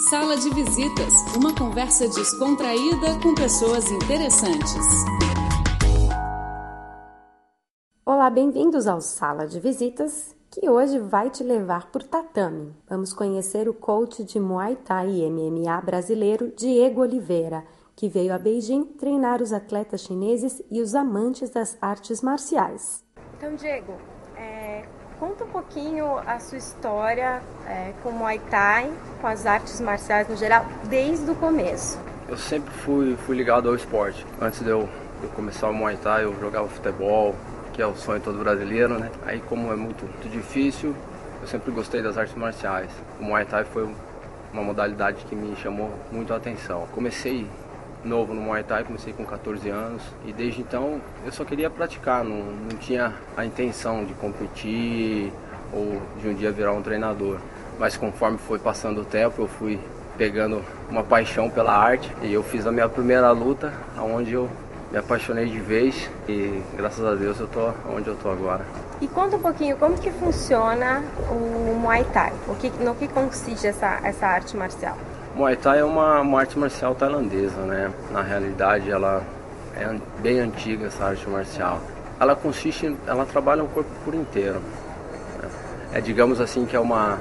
Sala de Visitas, uma conversa descontraída com pessoas interessantes. Olá, bem-vindos ao Sala de Visitas, que hoje vai te levar por tatame. Vamos conhecer o coach de Muay Thai e MMA brasileiro Diego Oliveira, que veio a Beijing treinar os atletas chineses e os amantes das artes marciais. Então, Diego, conta um pouquinho a sua história é, com Muay Thai, com as artes marciais no geral, desde o começo. Eu sempre fui, fui ligado ao esporte. Antes de eu, eu começar o Muay Thai, eu jogava futebol, que é o sonho todo brasileiro, né? Aí, como é muito, muito difícil, eu sempre gostei das artes marciais. O Muay Thai foi uma modalidade que me chamou muito a atenção. Comecei novo no Muay Thai, comecei com 14 anos e desde então eu só queria praticar, não, não tinha a intenção de competir ou de um dia virar um treinador. Mas conforme foi passando o tempo, eu fui pegando uma paixão pela arte e eu fiz a minha primeira luta, onde eu me apaixonei de vez e graças a Deus eu tô onde eu tô agora. E conta um pouquinho como que funciona o Muay Thai, o que, no que consiste essa, essa arte marcial? Muay Thai é uma, uma arte marcial tailandesa, né? Na realidade, ela é bem antiga essa arte marcial. Ela consiste, ela trabalha o corpo por inteiro. Né? É, digamos assim, que é uma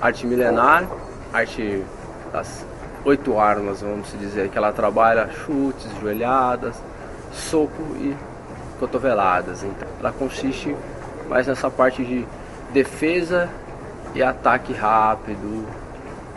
arte milenar, arte das oito armas, vamos dizer, que ela trabalha chutes, joelhadas, soco e cotoveladas. Então, ela consiste mais nessa parte de defesa e ataque rápido,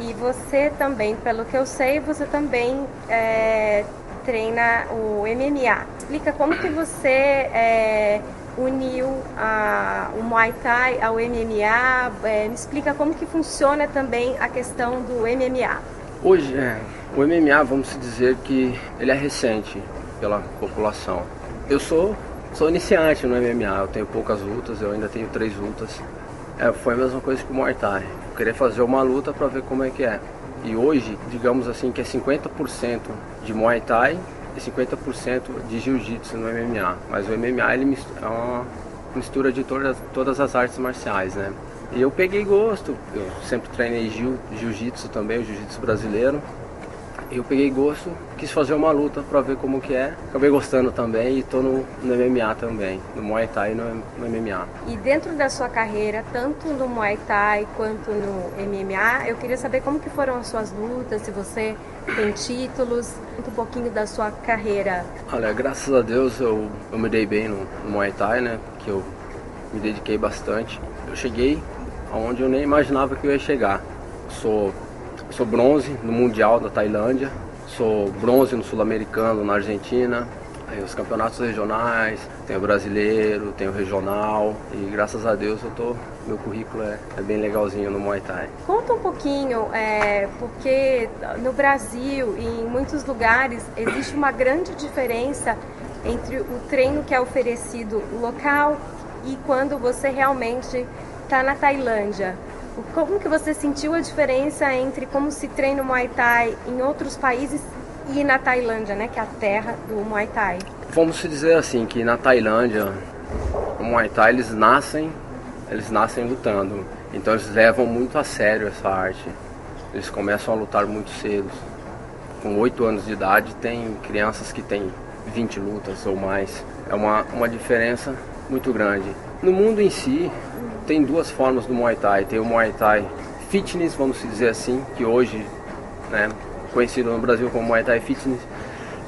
e você também, pelo que eu sei, você também é, treina o MMA. Explica como que você é, uniu a, o Muay Thai ao MMA. É, me explica como que funciona também a questão do MMA. Hoje, é, o MMA, vamos dizer que ele é recente pela população. Eu sou, sou iniciante no MMA, eu tenho poucas lutas, eu ainda tenho três lutas. É, foi a mesma coisa que o Muay Thai querer fazer uma luta para ver como é que é. E hoje, digamos assim, que é 50% de Muay Thai e 50% de Jiu-Jitsu no MMA. Mas o MMA ele é uma mistura de todas, todas as artes marciais, né? E eu peguei gosto, eu sempre treinei Jiu-Jitsu também, o Jiu-Jitsu brasileiro eu peguei gosto, quis fazer uma luta para ver como que é. Acabei gostando também e tô no, no MMA também, no Muay Thai e no, no, MMA. E dentro da sua carreira, tanto no Muay Thai quanto no MMA, eu queria saber como que foram as suas lutas, se você tem títulos, um pouquinho da sua carreira. Olha, graças a Deus eu, eu me dei bem no, no Muay Thai, né? Que eu me dediquei bastante. Eu cheguei aonde eu nem imaginava que eu ia chegar. Sou Sou bronze no Mundial da Tailândia, sou bronze no Sul-Americano na Argentina, os campeonatos regionais, tem o brasileiro, tem o regional e graças a Deus eu tô, meu currículo é, é bem legalzinho no Muay Thai. Conta um pouquinho, é, porque no Brasil e em muitos lugares existe uma grande diferença entre o treino que é oferecido local e quando você realmente está na Tailândia. Como que você sentiu a diferença entre como se treina o Muay Thai em outros países e na Tailândia, né, que é a terra do Muay Thai? Vamos dizer assim que na Tailândia o Muay Thai eles nascem, eles nascem lutando. Então eles levam muito a sério essa arte. Eles começam a lutar muito cedo. Com 8 anos de idade tem crianças que têm 20 lutas ou mais. É uma, uma diferença muito grande. No mundo em si, tem duas formas do Muay Thai. Tem o Muay Thai Fitness, vamos dizer assim, que hoje, né, conhecido no Brasil como Muay Thai Fitness,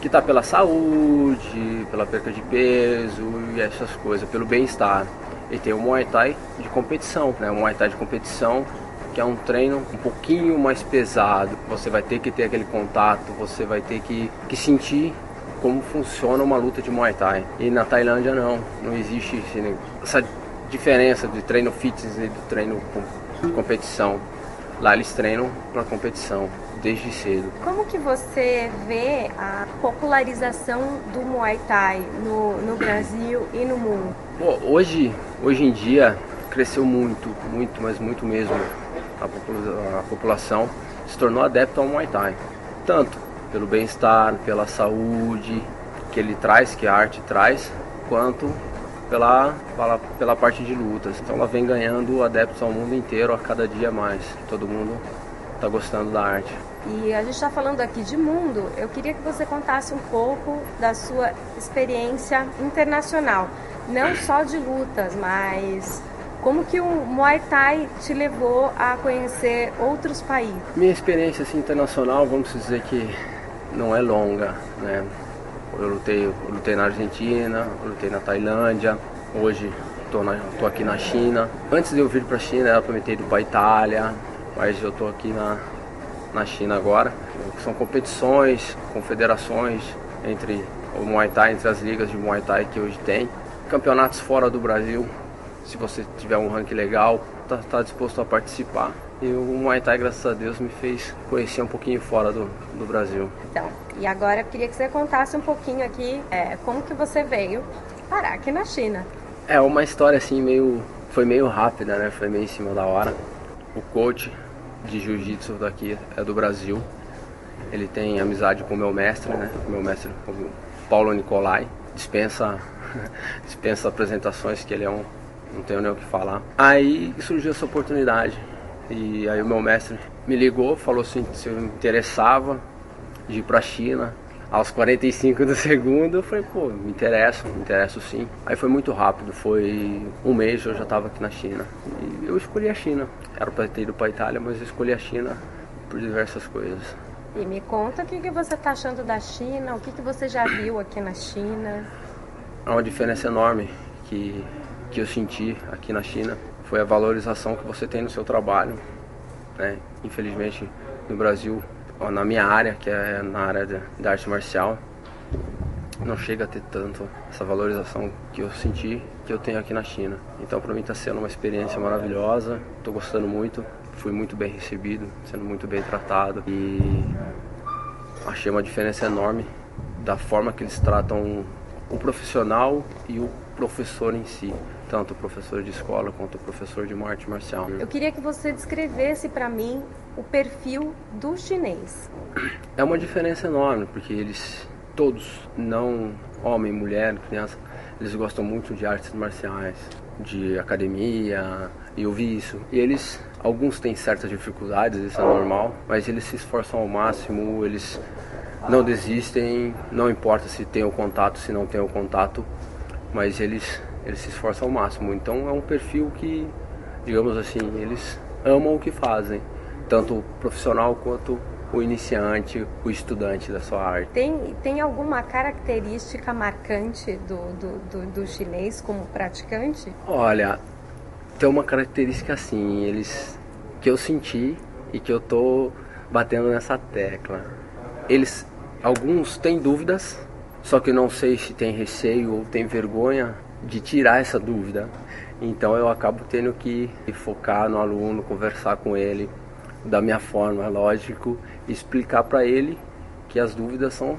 que está pela saúde, pela perda de peso e essas coisas, pelo bem-estar. E tem o Muay Thai de competição, né? O Muay Thai de competição, que é um treino um pouquinho mais pesado. Você vai ter que ter aquele contato, você vai ter que, que sentir como funciona uma luta de Muay Thai. E na Tailândia não, não existe essa diferença do treino fitness e do treino com competição. Lá eles treinam para competição desde cedo. Como que você vê a popularização do Muay Thai no, no Brasil e no mundo? Bom, hoje, hoje em dia cresceu muito, muito, mas muito mesmo. A, popula a população se tornou adepta ao Muay Thai. Tanto pelo bem-estar, pela saúde que ele traz, que a arte traz, quanto pela, pela, pela parte de lutas. Então ela vem ganhando adeptos ao mundo inteiro a cada dia mais. Todo mundo tá gostando da arte. E a gente está falando aqui de mundo. Eu queria que você contasse um pouco da sua experiência internacional, não só de lutas, mas como que o Muay Thai te levou a conhecer outros países? Minha experiência assim, internacional, vamos dizer que não é longa, né? Eu lutei, eu lutei na Argentina, lutei na Tailândia, hoje estou aqui na China. Antes de eu vir para a China, era para me ter ido Itália, mas eu estou aqui na, na China agora. São competições, confederações entre o Muay Thai, entre as ligas de Muay Thai que hoje tem. Campeonatos fora do Brasil, se você tiver um ranking legal, tá, tá, disposto a participar. E o Muay Thai, graças a Deus, me fez conhecer um pouquinho fora do, do Brasil. Então, e agora eu queria que você contasse um pouquinho aqui é, como que você veio parar aqui na China. É uma história assim meio. Foi meio rápida, né? Foi meio em cima da hora. O coach de jiu-jitsu daqui é do Brasil. Ele tem amizade com o meu mestre, né? O meu mestre, o Paulo Nicolai. Dispensa, dispensa apresentações, que ele é um não tenho nem o que falar. Aí surgiu essa oportunidade. E aí o meu mestre me ligou, falou assim, se eu me interessava de ir pra China. Aos 45 do segundo, eu falei, pô, me interessa, me interesso sim. Aí foi muito rápido, foi um mês eu já estava aqui na China. E eu escolhi a China. Era para ter ido para Itália, mas eu escolhi a China por diversas coisas. E me conta o que, que você está achando da China, o que, que você já viu aqui na China? É uma diferença enorme que que eu senti aqui na China foi a valorização que você tem no seu trabalho. Né? Infelizmente, no Brasil, na minha área, que é na área da arte marcial, não chega a ter tanto essa valorização que eu senti que eu tenho aqui na China. Então, para mim está sendo uma experiência maravilhosa. Estou gostando muito. Fui muito bem recebido, sendo muito bem tratado e achei uma diferença enorme da forma que eles tratam o profissional e o professor em si tanto o professor de escola quanto o professor de arte marcial. Eu queria que você descrevesse para mim o perfil do chinês. É uma diferença enorme, porque eles todos, não homem, mulher, criança, eles gostam muito de artes marciais, de academia, e eu vi isso. E eles, alguns têm certas dificuldades, isso é normal, mas eles se esforçam ao máximo, eles não desistem, não importa se tem o contato, se não tem o contato, mas eles eles se esforçam ao máximo. Então é um perfil que, digamos assim, eles amam o que fazem, tanto o profissional quanto o iniciante, o estudante da sua arte. Tem, tem alguma característica marcante do, do, do, do chinês como praticante? Olha, tem uma característica assim, eles que eu senti e que eu tô batendo nessa tecla. Eles alguns têm dúvidas, só que não sei se tem receio ou tem vergonha de tirar essa dúvida. Então eu acabo tendo que focar no aluno, conversar com ele da minha forma, é lógico, explicar para ele que as dúvidas são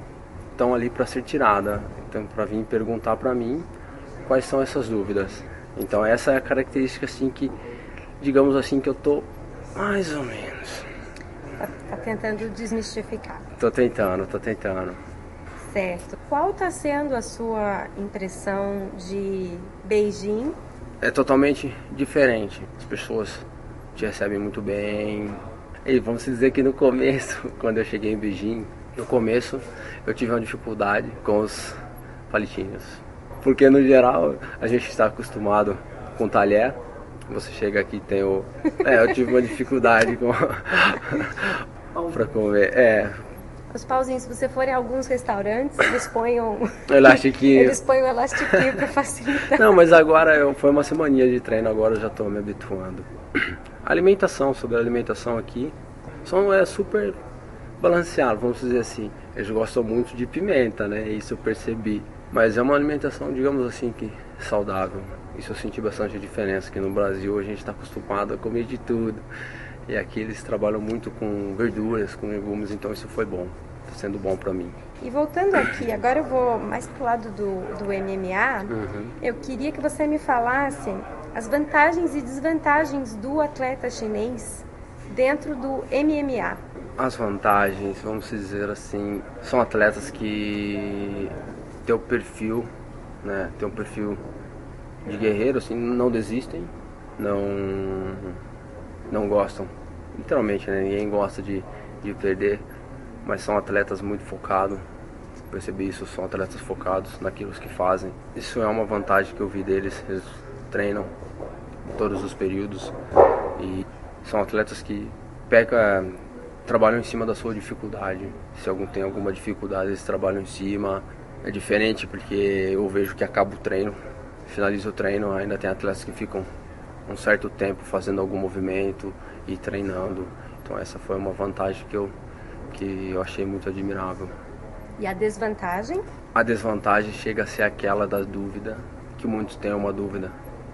estão ali para ser tiradas. Então para vir perguntar para mim quais são essas dúvidas. Então essa é a característica assim que digamos assim que eu tô mais ou menos tá, tá tentando desmistificar. Tô tentando, tô tentando. Certo. Qual está sendo a sua impressão de Beijing? É totalmente diferente. As pessoas te recebem muito bem. E vamos dizer que no começo, quando eu cheguei em Beijing, no começo eu tive uma dificuldade com os palitinhos. Porque no geral a gente está acostumado com talher. Você chega aqui tem o. É, eu tive uma dificuldade com. para comer. É, os pauzinhos, se você for em alguns restaurantes, eles um... Elastiquinho. eles põem um elastiquinho para facilitar. Não, mas agora eu, foi uma semana de treino, agora eu já estou me habituando. alimentação, sobre a alimentação aqui, são, é super balanceado, vamos dizer assim. Eles gostam muito de pimenta, né? Isso eu percebi. Mas é uma alimentação, digamos assim, que saudável. Isso eu senti bastante diferença, que no Brasil a gente está acostumado a comer de tudo. E aqui eles trabalham muito com verduras, com legumes, então isso foi bom, está sendo bom para mim. E voltando aqui, agora eu vou mais pro lado do, do MMA, uhum. eu queria que você me falasse as vantagens e desvantagens do atleta chinês dentro do MMA. As vantagens, vamos dizer assim, são atletas que têm o perfil, né, têm um perfil de guerreiro, assim, não desistem, não não gostam literalmente, né? Ninguém gosta de, de perder, mas são atletas muito focados. Percebi isso, são atletas focados naquilo que fazem. Isso é uma vantagem que eu vi deles. Eles treinam todos os períodos e são atletas que pegam, trabalham em cima da sua dificuldade. Se algum tem alguma dificuldade, eles trabalham em cima. É diferente porque eu vejo que acaba o treino, finaliza o treino, ainda tem atletas que ficam um certo tempo fazendo algum movimento e treinando. Então essa foi uma vantagem que eu, que eu achei muito admirável. E a desvantagem? A desvantagem chega a ser aquela da dúvida, que muitos têm uma dúvida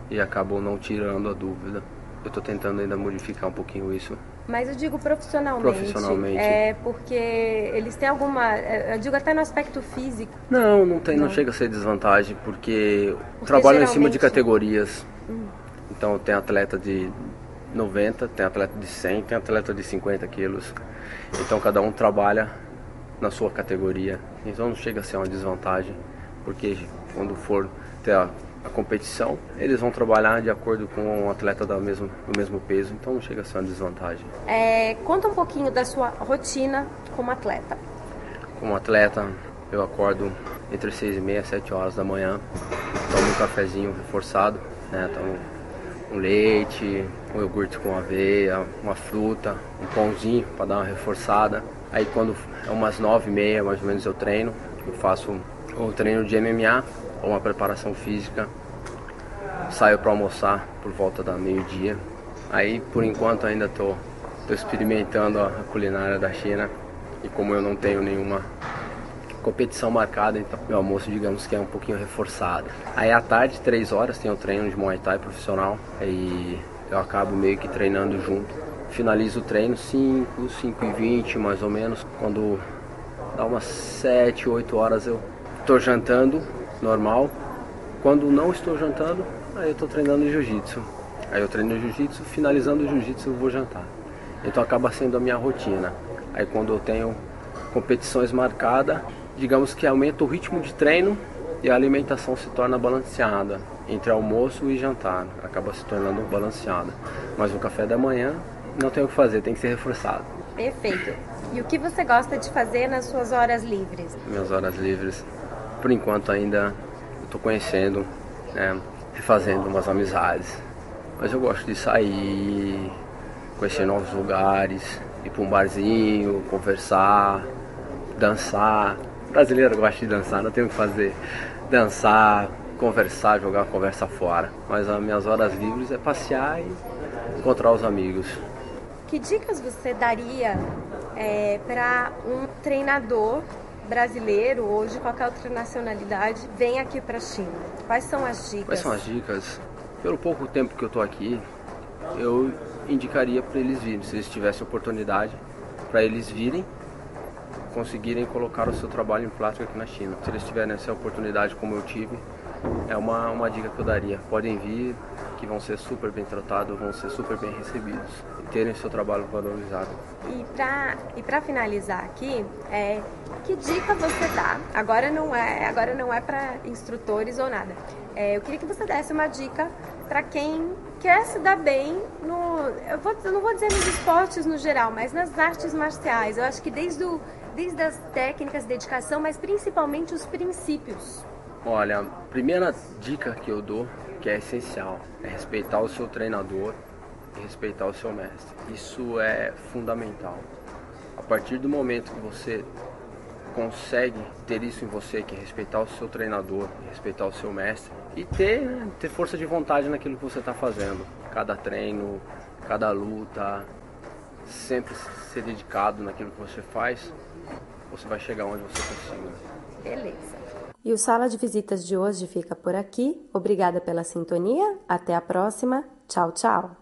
e acabam não tirando a dúvida. Eu estou tentando ainda modificar um pouquinho isso. Mas eu digo profissionalmente. Profissionalmente. É porque eles têm alguma. Eu digo até no aspecto físico. Não, não tem, não, não chega a ser desvantagem, porque, porque trabalham geralmente... em cima de categorias. Hum. Então tem atleta de 90, tem atleta de 100, tem atleta de 50 quilos. Então cada um trabalha na sua categoria. Então não chega a ser uma desvantagem, porque quando for ter a a competição, eles vão trabalhar de acordo com um atleta do mesmo, do mesmo peso, então não chega a ser uma desvantagem. É, conta um pouquinho da sua rotina como atleta. Como atleta, eu acordo entre 6 e meia 7 horas da manhã, tomo um cafezinho reforçado, né, tomo um leite, um iogurte com aveia, uma fruta, um pãozinho para dar uma reforçada. Aí quando é umas 9 e meia mais ou menos eu treino, eu faço o treino de MMA ou uma preparação física. Saio para almoçar por volta da meio-dia. Aí, por enquanto, ainda estou experimentando a culinária da China. E como eu não tenho nenhuma competição marcada, então meu almoço, digamos que é um pouquinho reforçado. Aí à tarde, três horas, tem o treino de Muay Thai profissional. E eu acabo meio que treinando junto. Finalizo o treino 5, 5 e 20 mais ou menos. Quando dá umas 7, 8 horas eu estou jantando normal. Quando não estou jantando, aí eu estou treinando jiu-jitsu. Aí eu treino jiu-jitsu, finalizando o jiu-jitsu eu vou jantar. Então acaba sendo a minha rotina. Aí quando eu tenho competições marcadas, digamos que aumenta o ritmo de treino e a alimentação se torna balanceada entre almoço e jantar, acaba se tornando balanceada. Mas o café da manhã não tem o que fazer, tem que ser reforçado. Perfeito. E o que você gosta de fazer nas suas horas livres? Minhas horas livres, por enquanto ainda estou conhecendo, né, refazendo umas amizades. Mas eu gosto de sair, conhecer novos lugares, ir para um barzinho, conversar, dançar. Brasileiro gosta de dançar, não tem o que fazer. Dançar, conversar, jogar a conversa fora. Mas as minhas horas livres é passear e encontrar os amigos. Que dicas você daria é, para um treinador brasileiro ou de qualquer outra nacionalidade vem aqui para a China? Quais são as dicas? Quais são as dicas? Pelo pouco tempo que eu estou aqui, eu indicaria para eles virem, se eles tivessem oportunidade, para eles virem, conseguirem colocar o seu trabalho em prática aqui na China. Se eles tiverem essa oportunidade como eu tive, é uma, uma dica que eu daria. Podem vir, que vão ser super bem tratados, vão ser super bem recebidos e terem seu trabalho valorizado. E para e para finalizar aqui, é, que dica você dá? Agora não é agora não é para instrutores ou nada. É, eu queria que você desse uma dica para quem quer se dar bem no, eu, vou, eu não vou dizer nos esportes no geral, mas nas artes marciais. Eu acho que desde o, desde as técnicas, dedicação, mas principalmente os princípios. Olha, a primeira dica que eu dou, que é essencial, é respeitar o seu treinador e respeitar o seu mestre. Isso é fundamental. A partir do momento que você consegue ter isso em você, que é respeitar o seu treinador, respeitar o seu mestre e ter, né, ter força de vontade naquilo que você está fazendo. Cada treino, cada luta, sempre ser dedicado naquilo que você faz, você vai chegar onde você precisa. Beleza. E o Sala de Visitas de hoje fica por aqui. Obrigada pela sintonia. Até a próxima. Tchau, tchau.